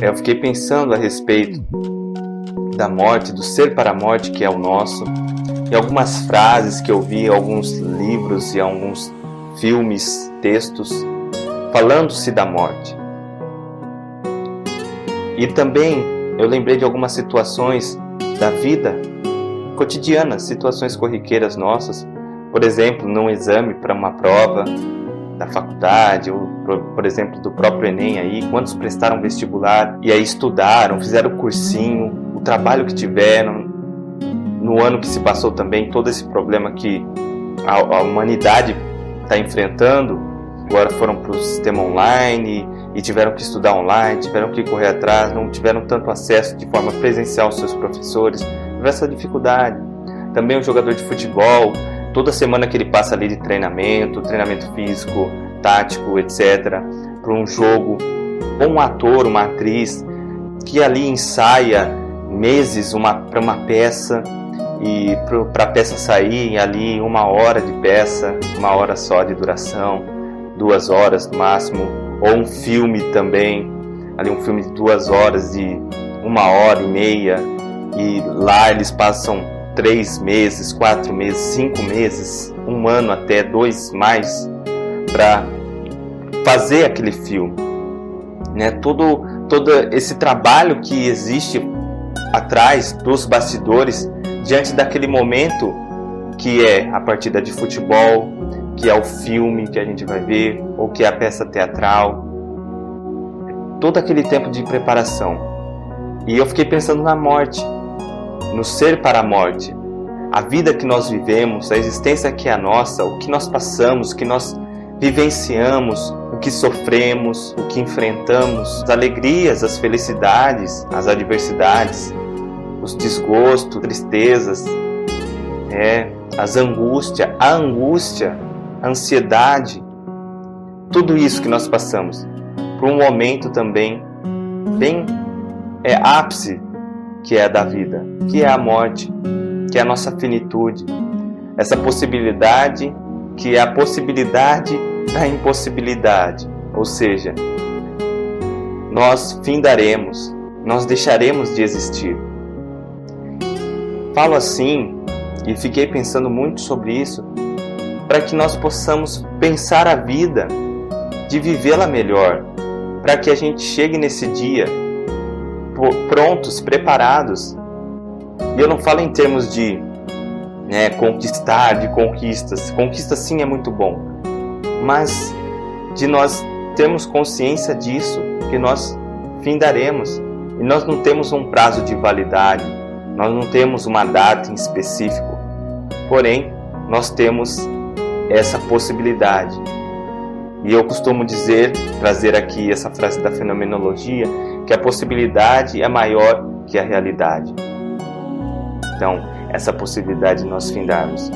eu fiquei pensando a respeito da morte, do ser para a morte que é o nosso, e algumas frases que eu vi em alguns livros e alguns filmes, textos, falando-se da morte. E também eu lembrei de algumas situações da vida cotidiana, situações corriqueiras nossas, por exemplo, num exame para uma prova da faculdade, ou por exemplo do próprio Enem aí, quantos prestaram vestibular e aí estudaram, fizeram cursinho, o trabalho que tiveram, no ano que se passou também, todo esse problema que a, a humanidade está enfrentando, agora foram para o sistema online e tiveram que estudar online, tiveram que correr atrás, não tiveram tanto acesso de forma presencial aos seus professores, tiveram essa dificuldade. Também o jogador de futebol, toda semana que ele passa ali de treinamento, treinamento físico, tático, etc., para um jogo, ou um ator, uma atriz que ali ensaia meses para uma peça e para a peça sair ali uma hora de peça, uma hora só de duração, duas horas no máximo, ou um filme também, ali um filme de duas horas de uma hora e meia e lá eles passam três meses, quatro meses, cinco meses, um ano até dois mais para fazer aquele filme, né? Todo todo esse trabalho que existe atrás dos bastidores diante daquele momento que é a partida de futebol, que é o filme que a gente vai ver, ou que é a peça teatral. Todo aquele tempo de preparação. E eu fiquei pensando na morte no ser para a morte. A vida que nós vivemos, a existência que é a nossa, o que nós passamos, o que nós vivenciamos, o que sofremos, o que enfrentamos, as alegrias, as felicidades, as adversidades, os desgostos, tristezas, é, as angústias, a angústia, a ansiedade, tudo isso que nós passamos, por um momento também bem é ápice que é a da vida, que é a morte, que é a nossa finitude, essa possibilidade que é a possibilidade da impossibilidade, ou seja, nós findaremos, nós deixaremos de existir. Falo assim e fiquei pensando muito sobre isso para que nós possamos pensar a vida, de vivê-la melhor, para que a gente chegue nesse dia prontos, preparados. E eu não falo em termos de né, conquistar, de conquistas. Conquista sim é muito bom, mas de nós termos consciência disso, que nós findaremos. E nós não temos um prazo de validade, nós não temos uma data em específico. Porém, nós temos essa possibilidade. E eu costumo dizer, trazer aqui essa frase da fenomenologia, que a possibilidade é maior que a realidade. Então, essa possibilidade de nós findarmos.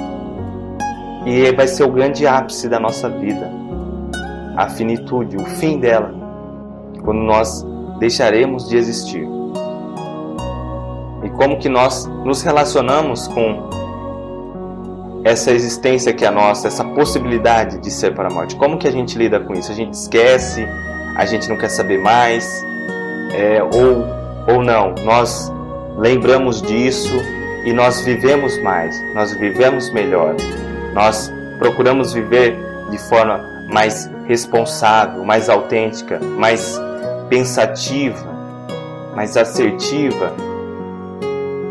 E vai ser o grande ápice da nossa vida, a finitude, o fim dela, quando nós deixaremos de existir. E como que nós nos relacionamos com essa existência que é nossa, essa possibilidade de ser para a morte? Como que a gente lida com isso? A gente esquece, a gente não quer saber mais, é, ou, ou não, nós lembramos disso e nós vivemos mais, nós vivemos melhor, nós procuramos viver de forma mais responsável, mais autêntica, mais pensativa, mais assertiva.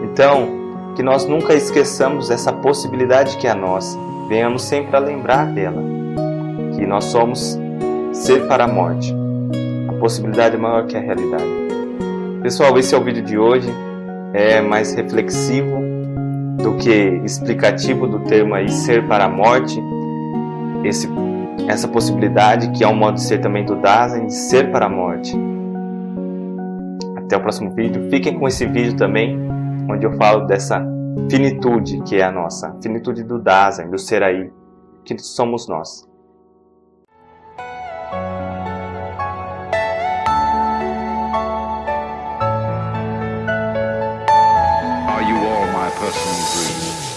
Então, que nós nunca esqueçamos essa possibilidade que é nossa, venhamos sempre a lembrar dela, que nós somos ser para a morte possibilidade maior que a realidade. Pessoal, esse é o vídeo de hoje. É mais reflexivo do que explicativo do termo aí ser para a morte. Esse, essa possibilidade que é um modo de ser também do Dasein, ser para a morte. Até o próximo vídeo. Fiquem com esse vídeo também, onde eu falo dessa finitude que é a nossa, finitude do Dasein, do ser aí, que somos nós. personal dreams.